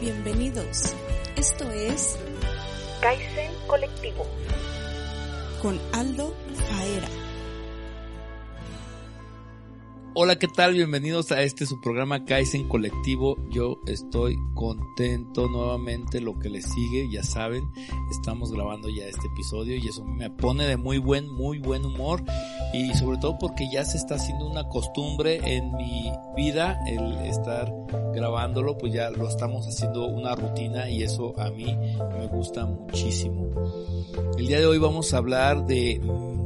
Bienvenidos. Esto es Kaizen Colectivo con Aldo Faera. Hola, ¿qué tal? Bienvenidos a este su programa Kaizen Colectivo. Yo estoy contento nuevamente lo que les sigue, ya saben, estamos grabando ya este episodio y eso me pone de muy buen, muy buen humor y sobre todo porque ya se está haciendo una costumbre en mi vida el estar grabándolo, pues ya lo estamos haciendo una rutina y eso a mí me gusta muchísimo. El día de hoy vamos a hablar de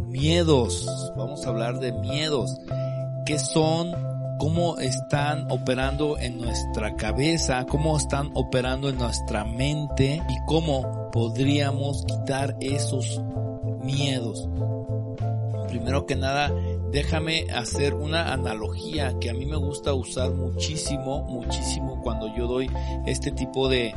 miedos, vamos a hablar de miedos qué son, cómo están operando en nuestra cabeza, cómo están operando en nuestra mente y cómo podríamos quitar esos miedos. Primero que nada, déjame hacer una analogía que a mí me gusta usar muchísimo, muchísimo cuando yo doy este tipo de,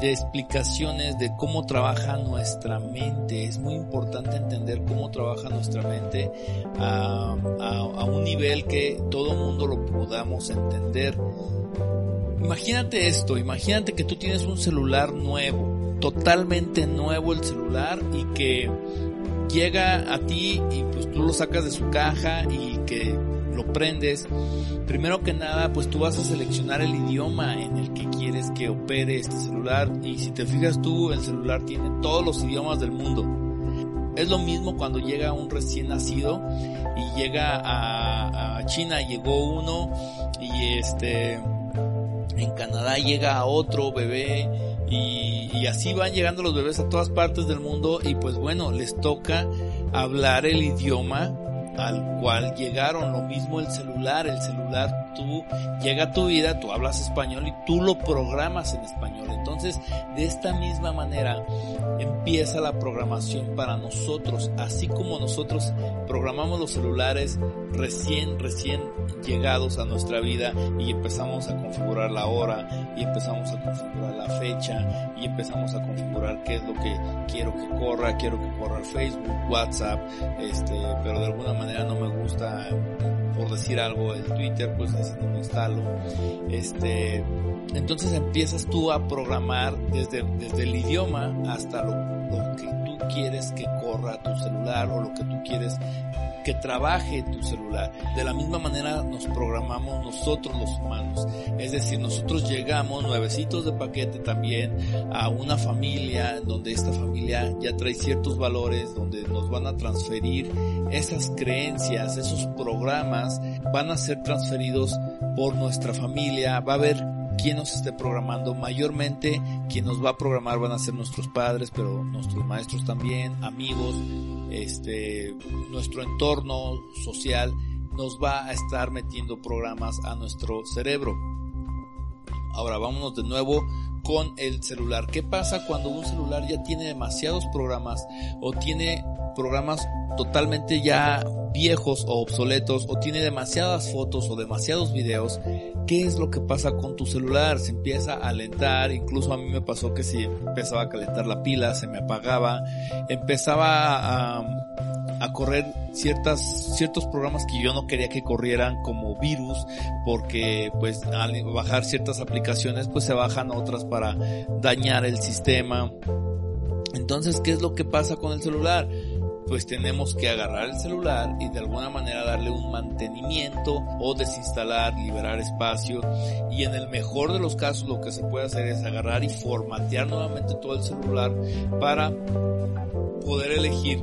de explicaciones de cómo trabaja nuestra mente. Es muy importante entender cómo trabaja nuestra mente a, a, un nivel que todo mundo lo podamos entender. Imagínate esto, imagínate que tú tienes un celular nuevo, totalmente nuevo el celular y que llega a ti y pues tú lo sacas de su caja y que lo prendes, primero que nada, pues tú vas a seleccionar el idioma en el que quieres que opere este celular. Y si te fijas tú, el celular tiene todos los idiomas del mundo. Es lo mismo cuando llega un recién nacido y llega a, a China, llegó uno y este en Canadá llega otro bebé y, así van llegando los bebés a todas partes del mundo y pues bueno, les toca hablar el idioma al cual llegaron. Lo mismo el celular, el celular tú llega a tu vida, tú hablas español y tú lo programas en español. Entonces, de esta misma manera empieza la programación para nosotros, así como nosotros programamos los celulares recién, recién llegados a nuestra vida y empezamos a configurar la hora y empezamos a configurar la fecha y empezamos a configurar qué es lo que quiero que corra, quiero que corra Facebook, WhatsApp, este, pero de alguna manera no me gusta por decir algo el Twitter, pues así no lo instalo. Este, entonces empiezas tú a programar desde, desde el idioma hasta lo, lo que tú quieres que corra tu celular o lo que tú quieres que trabaje tu celular. De la misma manera nos programamos nosotros los humanos. Es decir, nosotros llegamos nuevecitos de paquete también a una familia donde esta familia ya trae ciertos valores, donde nos van a transferir esas creencias, esos programas van a ser transferidos por nuestra familia. Va a haber quien nos esté programando. Mayormente quien nos va a programar van a ser nuestros padres, pero nuestros maestros también, amigos, este, nuestro entorno social nos va a estar metiendo programas a nuestro cerebro. Ahora vámonos de nuevo con el celular. ¿Qué pasa cuando un celular ya tiene demasiados programas o tiene programas totalmente ya viejos o obsoletos o tiene demasiadas fotos o demasiados videos, ¿qué es lo que pasa con tu celular? Se empieza a alentar, incluso a mí me pasó que si empezaba a calentar la pila, se me apagaba, empezaba a, a correr ciertas, ciertos programas que yo no quería que corrieran como virus, porque pues al bajar ciertas aplicaciones pues se bajan otras para dañar el sistema. Entonces, ¿qué es lo que pasa con el celular? Pues tenemos que agarrar el celular y de alguna manera darle un mantenimiento o desinstalar, liberar espacio y en el mejor de los casos lo que se puede hacer es agarrar y formatear nuevamente todo el celular para poder elegir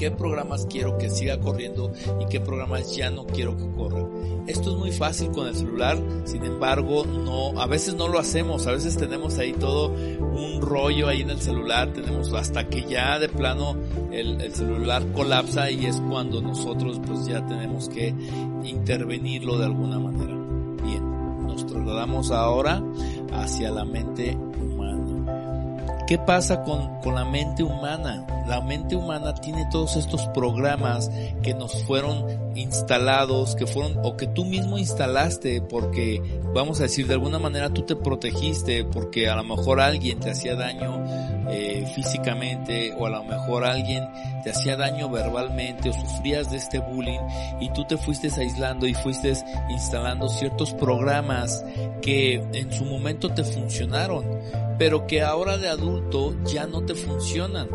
qué programas quiero que siga corriendo y qué programas ya no quiero que corran. Esto es muy fácil con el celular, sin embargo, no, a veces no lo hacemos, a veces tenemos ahí todo un rollo ahí en el celular, tenemos hasta que ya de plano el, el celular colapsa y es cuando nosotros pues ya tenemos que intervenirlo de alguna manera. Bien, nos trasladamos ahora hacia la mente ¿Qué pasa con, con, la mente humana? la mente humana tiene todos estos programas que nos fueron instalados, que fueron o que tú mismo instalaste porque vamos a decir de alguna manera tú te protegiste porque a lo mejor alguien te hacía daño eh, físicamente o a lo mejor alguien te hacía daño verbalmente o sufrías de este bullying y tú te fuiste aislando y fuiste instalando ciertos programas que en su momento te funcionaron pero que ahora de adulto ya no te funcionan.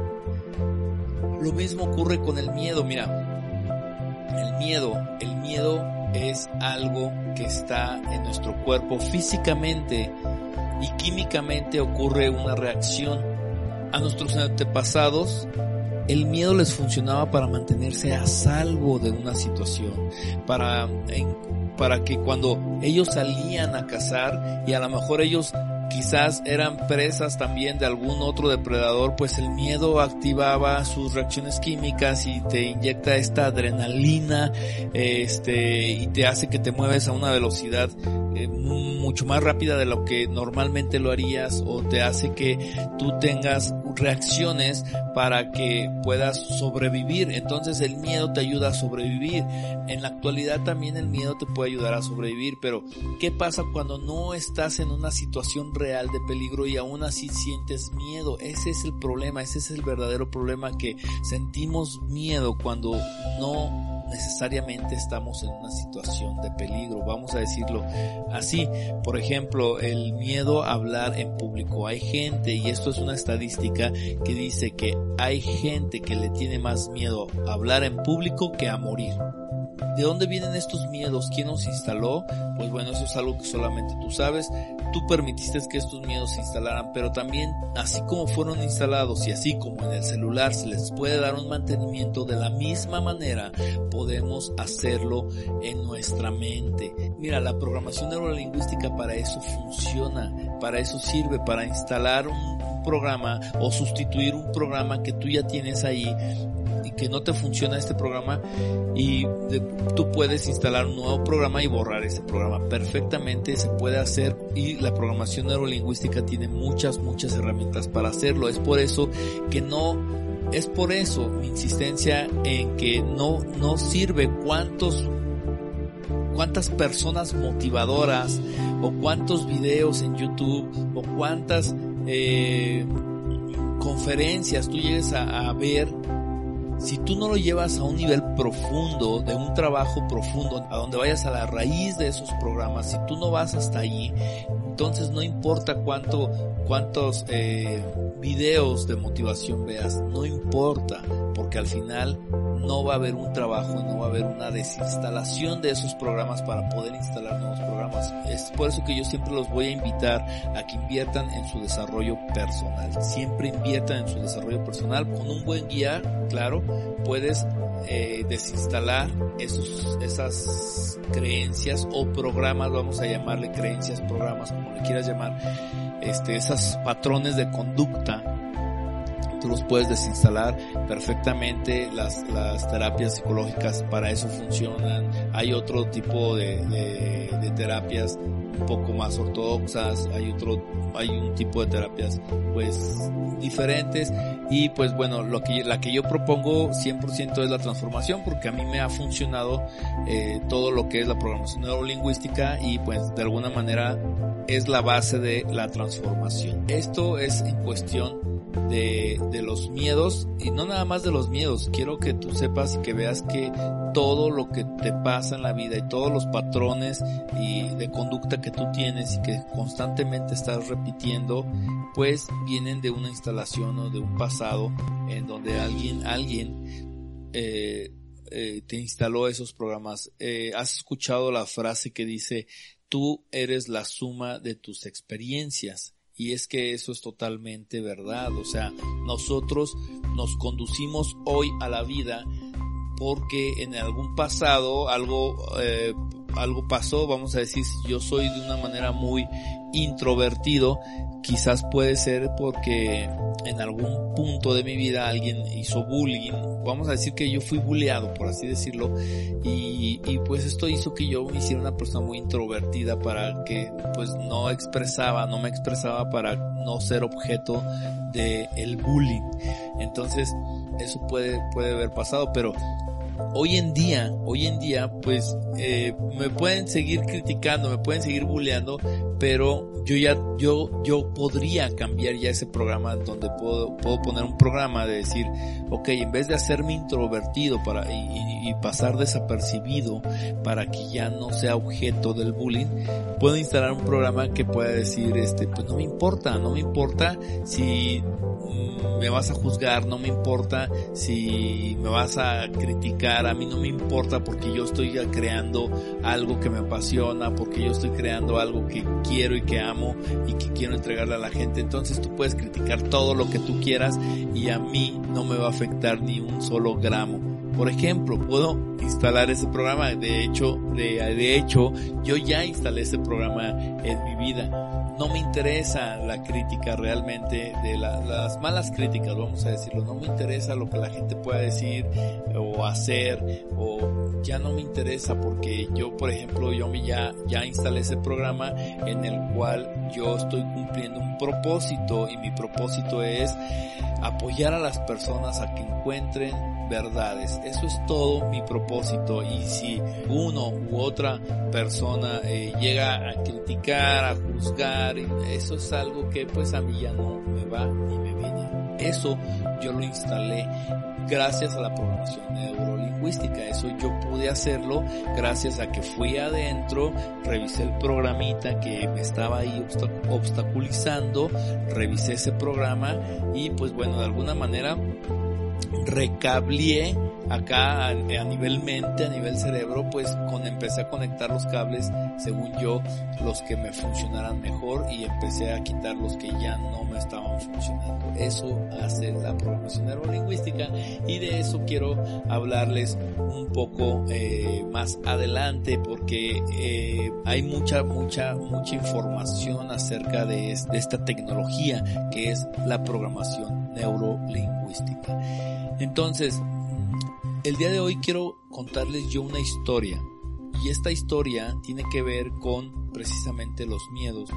Lo mismo ocurre con el miedo, mira, el miedo, el miedo es algo que está en nuestro cuerpo físicamente y químicamente ocurre una reacción. A nuestros antepasados el miedo les funcionaba para mantenerse a salvo de una situación, para, para que cuando ellos salían a cazar y a lo mejor ellos quizás eran presas también de algún otro depredador, pues el miedo activaba sus reacciones químicas y te inyecta esta adrenalina, este, y te hace que te mueves a una velocidad eh, mucho más rápida de lo que normalmente lo harías o te hace que tú tengas reacciones para que puedas sobrevivir. Entonces el miedo te ayuda a sobrevivir. En la actualidad también el miedo te puede ayudar a sobrevivir, pero ¿qué pasa cuando no estás en una situación real de peligro y aún así sientes miedo? Ese es el problema, ese es el verdadero problema que sentimos miedo cuando no necesariamente estamos en una situación de peligro, vamos a decirlo así. Por ejemplo, el miedo a hablar en público. Hay gente, y esto es una estadística, que dice que hay gente que le tiene más miedo a hablar en público que a morir. ¿De dónde vienen estos miedos? ¿Quién los instaló? Pues bueno, eso es algo que solamente tú sabes. Tú permitiste que estos miedos se instalaran, pero también así como fueron instalados y así como en el celular se les puede dar un mantenimiento, de la misma manera podemos hacerlo en nuestra mente. Mira, la programación neurolingüística para eso funciona, para eso sirve, para instalar un programa o sustituir un programa que tú ya tienes ahí que no te funciona este programa y tú puedes instalar un nuevo programa y borrar ese programa. Perfectamente se puede hacer y la programación neurolingüística tiene muchas, muchas herramientas para hacerlo. Es por eso que no es por eso mi insistencia en que no, no sirve cuántos cuántas personas motivadoras o cuántos videos en YouTube o cuántas eh, conferencias tú llegues a ver si tú no lo llevas a un nivel profundo, de un trabajo profundo, a donde vayas a la raíz de esos programas, si tú no vas hasta allí, entonces no importa cuánto, cuántos eh, videos de motivación veas, no importa, porque al final no va a haber un trabajo, no va a haber una desinstalación de esos programas para poder instalar nuevos programas. Es por eso que yo siempre los voy a invitar a que inviertan en su desarrollo personal. Siempre inviertan en su desarrollo personal con un buen guía, claro, puedes eh, desinstalar esos, esas creencias o programas, vamos a llamarle creencias, programas, como le quieras llamar, este, esas patrones de conducta tú los puedes desinstalar perfectamente. Las, las terapias psicológicas para eso funcionan. Hay otro tipo de, de, terapias un poco más ortodoxas. Hay otro, hay un tipo de terapias pues diferentes. Y pues bueno, lo que, la que yo propongo 100% es la transformación porque a mí me ha funcionado eh, todo lo que es la programación neurolingüística y pues de alguna manera es la base de la transformación. Esto es en cuestión de, de, los miedos y no nada más de los miedos. Quiero que tú sepas y que veas que todo lo que te pasa en la vida y todos los patrones y de conducta que tú tienes y que constantemente estás repitiendo, pues vienen de una instalación o de un pasado en donde alguien, alguien eh, eh, te instaló esos programas. Eh, ¿Has escuchado la frase que dice, tú eres la suma de tus experiencias? Y es que eso es totalmente verdad. O sea, nosotros nos conducimos hoy a la vida porque en algún pasado algo, eh, algo pasó, vamos a decir, yo soy de una manera muy introvertido, quizás puede ser porque en algún punto de mi vida alguien hizo bullying, vamos a decir que yo fui bulleado, por así decirlo, y, y, pues esto hizo que yo me hiciera una persona muy introvertida para que pues no expresaba, no me expresaba para no ser objeto de el bullying. Entonces, eso puede, puede haber pasado, pero hoy en día, hoy en día, pues eh, me pueden seguir criticando, me pueden seguir bulleando, pero yo ya, yo, yo podría cambiar ya ese programa donde puedo, puedo poner un programa de decir, ok, en vez de hacerme introvertido para, y, y pasar desapercibido para que ya no sea objeto del bullying, puedo instalar un programa que pueda decir, este, pues no me importa, no me importa si me vas a juzgar, no me importa si me vas a criticar, a mí no me importa porque yo estoy creando algo que me apasiona, porque yo estoy creando algo que quiero y que amo y que quiero entregarle a la gente. Entonces tú puedes criticar todo lo que tú quieras y a mí no me va a afectar ni un solo gramo. Por ejemplo, puedo instalar ese programa. De hecho, de, de hecho, yo ya instalé ese programa en mi vida no me interesa la crítica realmente de las malas críticas, vamos a decirlo, no me interesa lo que la gente pueda decir o hacer o ya no me interesa porque yo, por ejemplo, yo ya, ya instalé ese programa en el cual yo estoy cumpliendo un propósito y mi propósito es apoyar a las personas a que encuentren verdades. Eso es todo mi propósito y si uno u otra persona eh, llega a criticar, a juzgar, eso es algo que pues a mí ya no me va ni me viene. Eso yo lo instalé gracias a la programación neurolingüística. Eso yo pude hacerlo gracias a que fui adentro, revisé el programita que me estaba ahí obstaculizando, revisé ese programa y pues bueno, de alguna manera recablié acá a, nivel mente, a nivel cerebro, pues con empecé a conectar los cables, según yo, los que me funcionaran mejor y empecé a quitar los que ya no me estaban funcionando. Eso hace la programación neurolingüística y de eso quiero hablarles un poco eh, más adelante porque eh, hay mucha, mucha, mucha información acerca de, de esta tecnología que es la programación neurolingüística. Entonces, el día de hoy quiero contarles yo una historia. Y esta historia tiene que ver con precisamente los miedos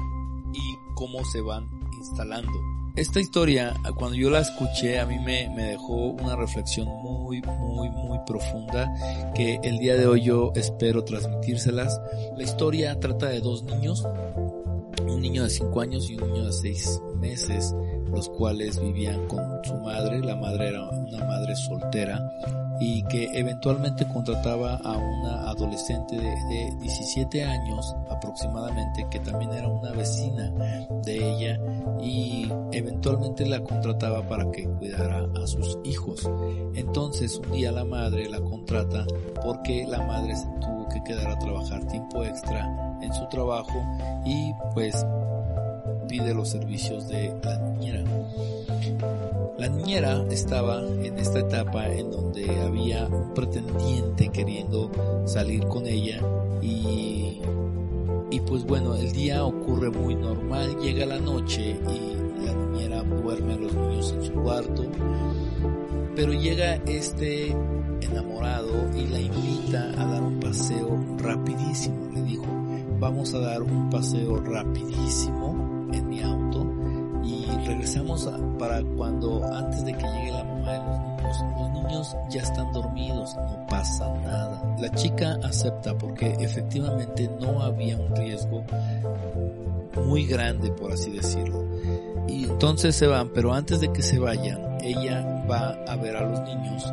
y cómo se van instalando. Esta historia, cuando yo la escuché, a mí me, me, dejó una reflexión muy, muy, muy profunda que el día de hoy yo espero transmitírselas. La historia trata de dos niños, un niño de 5 años y un niño de 6 meses, los cuales vivían con su madre. La madre era una madre soltera y que eventualmente contrataba a una adolescente de, 17 años aproximadamente que también era una vecina de ella y eventualmente la contrataba para que cuidara a sus hijos. Entonces un día la madre la contrata porque la madre tuvo que quedar a trabajar tiempo extra en su trabajo y pues pide los servicios de la niñera. La niñera estaba en esta etapa en donde había un pretendiente queriendo salir con ella y, y pues bueno, el día ocurre muy normal, llega la noche y la niñera duerme a los niños en su cuarto, pero llega este enamorado y la invita a dar un paseo rapidísimo, le dijo, vamos a dar un paseo rapidísimo en mi auto regresamos para cuando antes de que llegue la mamá de los niños, los niños ya están dormidos, no pasa nada. La chica acepta porque efectivamente no había un riesgo muy grande, por así decirlo. Y entonces se van, pero antes de que se vayan, ella va a ver a los niños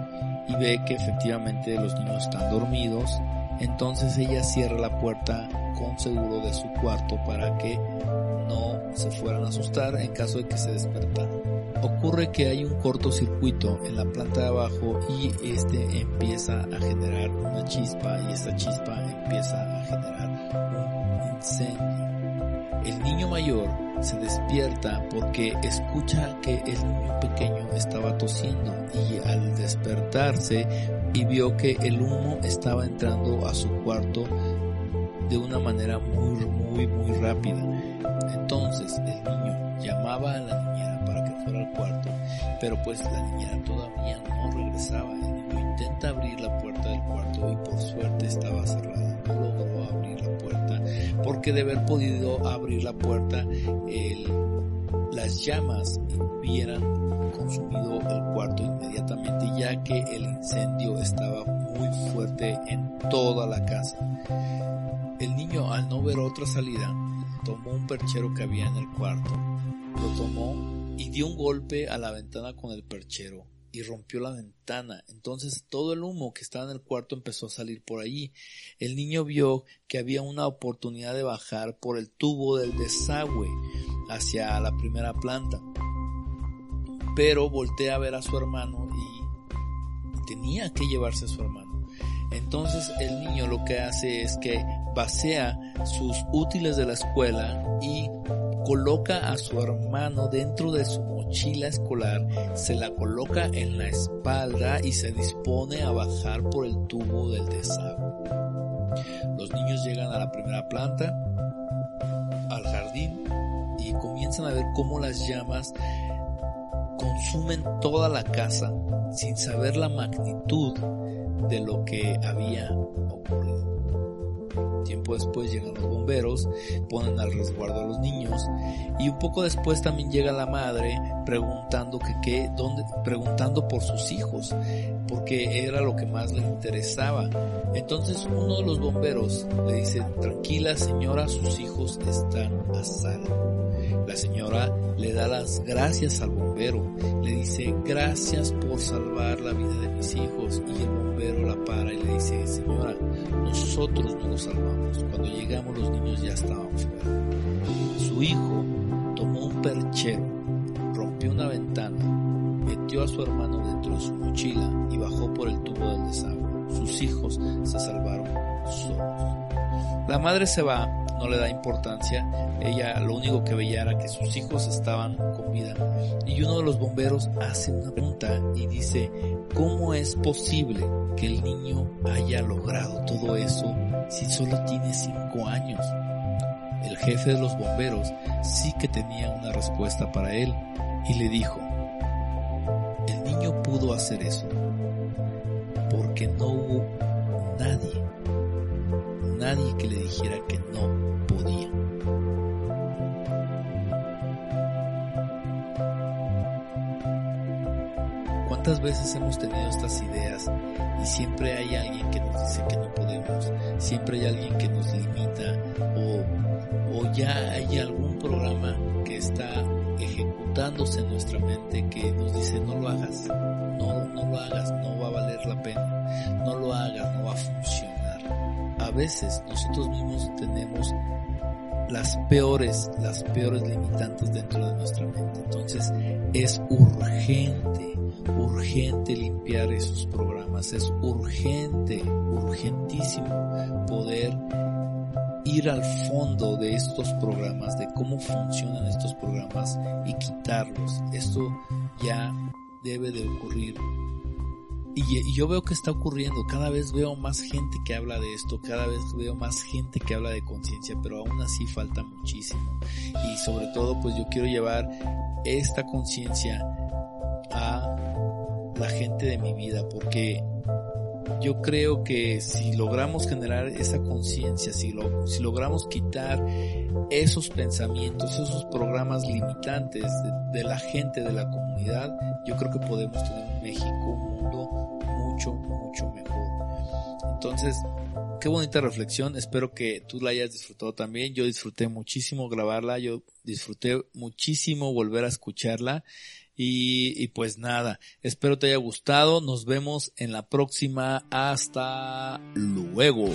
y ve que efectivamente los niños están dormidos. Entonces ella cierra la puerta con seguro de su cuarto para que se fueran a asustar en caso de que se despertaran. Ocurre que hay un cortocircuito en la planta de abajo y este empieza a generar una chispa y esta chispa empieza a generar un incendio. El niño mayor se despierta porque escucha que el niño pequeño estaba tosiendo y al despertarse vio que el humo estaba entrando a su cuarto de una manera muy muy muy rápida entonces el niño llamaba a la niñera para que fuera al cuarto, pero pues la niñera todavía no regresaba. El niño intenta abrir la puerta del cuarto y por suerte estaba cerrada. No logró abrir la puerta porque de haber podido abrir la puerta, las llamas hubieran consumido el cuarto inmediatamente ya que el incendio estaba muy fuerte en toda la casa. El niño al no ver otra salida tomó un perchero que había en el cuarto, lo tomó y dio un golpe a la ventana con el perchero y rompió la ventana. Entonces todo el humo que estaba en el cuarto empezó a salir por allí. El niño vio que había una oportunidad de bajar por el tubo del desagüe hacia la primera planta. Pero voltea a ver a su hermano y tenía que llevarse a su hermano. Entonces el niño lo que hace es que vacía sus útiles de la escuela y coloca a su hermano dentro de su mochila escolar, se la coloca en la espalda y se dispone a bajar por el tubo del desagüe. Los niños llegan a la primera planta, al jardín y comienzan a ver cómo las llamas consumen toda la casa sin saber la magnitud de lo que había ocurrido. Tiempo después llegan los bomberos, ponen al resguardo a los niños y un poco después también llega la madre preguntando que qué, dónde, preguntando por sus hijos, porque era lo que más le interesaba. Entonces uno de los bomberos le dice, tranquila señora, sus hijos están a salvo. La señora le da las gracias al bombero, le dice gracias por salvar la vida de mis hijos y el bombero la para y le dice señora, nosotros no los cuando llegamos los niños ya estaban fuera. Su hijo tomó un perchero, rompió una ventana, metió a su hermano dentro de su mochila y bajó por el tubo del desagüe. Sus hijos se salvaron solos. La madre se va no le da importancia. Ella lo único que veía era que sus hijos estaban con vida. Y uno de los bomberos hace una pregunta y dice, ¿cómo es posible que el niño haya logrado todo eso si solo tiene cinco años? El jefe de los bomberos sí que tenía una respuesta para él y le dijo, el niño pudo hacer eso porque no hubo nadie, nadie que le dijera que no podía. ¿Cuántas veces hemos tenido estas ideas y siempre hay alguien que nos dice que no podemos, siempre hay alguien que nos limita o, o ya hay algún programa que está ejecutándose en nuestra mente que nos dice no lo hagas, no, no lo hagas, no va a valer la pena, no lo hagas, no va a funcionar. A veces nosotros mismos tenemos las peores, las peores limitantes dentro de nuestra mente. Entonces es urgente, urgente limpiar esos programas, es urgente, urgentísimo poder ir al fondo de estos programas, de cómo funcionan estos programas y quitarlos. Esto ya debe de ocurrir y, yo veo que está ocurriendo, cada vez veo más gente que habla de esto, cada vez veo más gente que habla de conciencia, pero aún así falta muchísimo. Y sobre todo, pues yo quiero llevar esta conciencia la gente de mi vida, porque yo creo que si logramos generar esa conciencia, si, lo, si logramos quitar esos pensamientos, esos programas limitantes de, de, la gente, de la comunidad, yo creo que podemos tener un México, un mundo mucho, mucho mejor. Entonces, qué bonita reflexión. Espero que tú la hayas disfrutado también. Yo disfruté muchísimo grabarla. Yo disfruté muchísimo volver a escucharla. Y, y pues nada, espero te haya gustado. Nos vemos en la próxima. Hasta luego.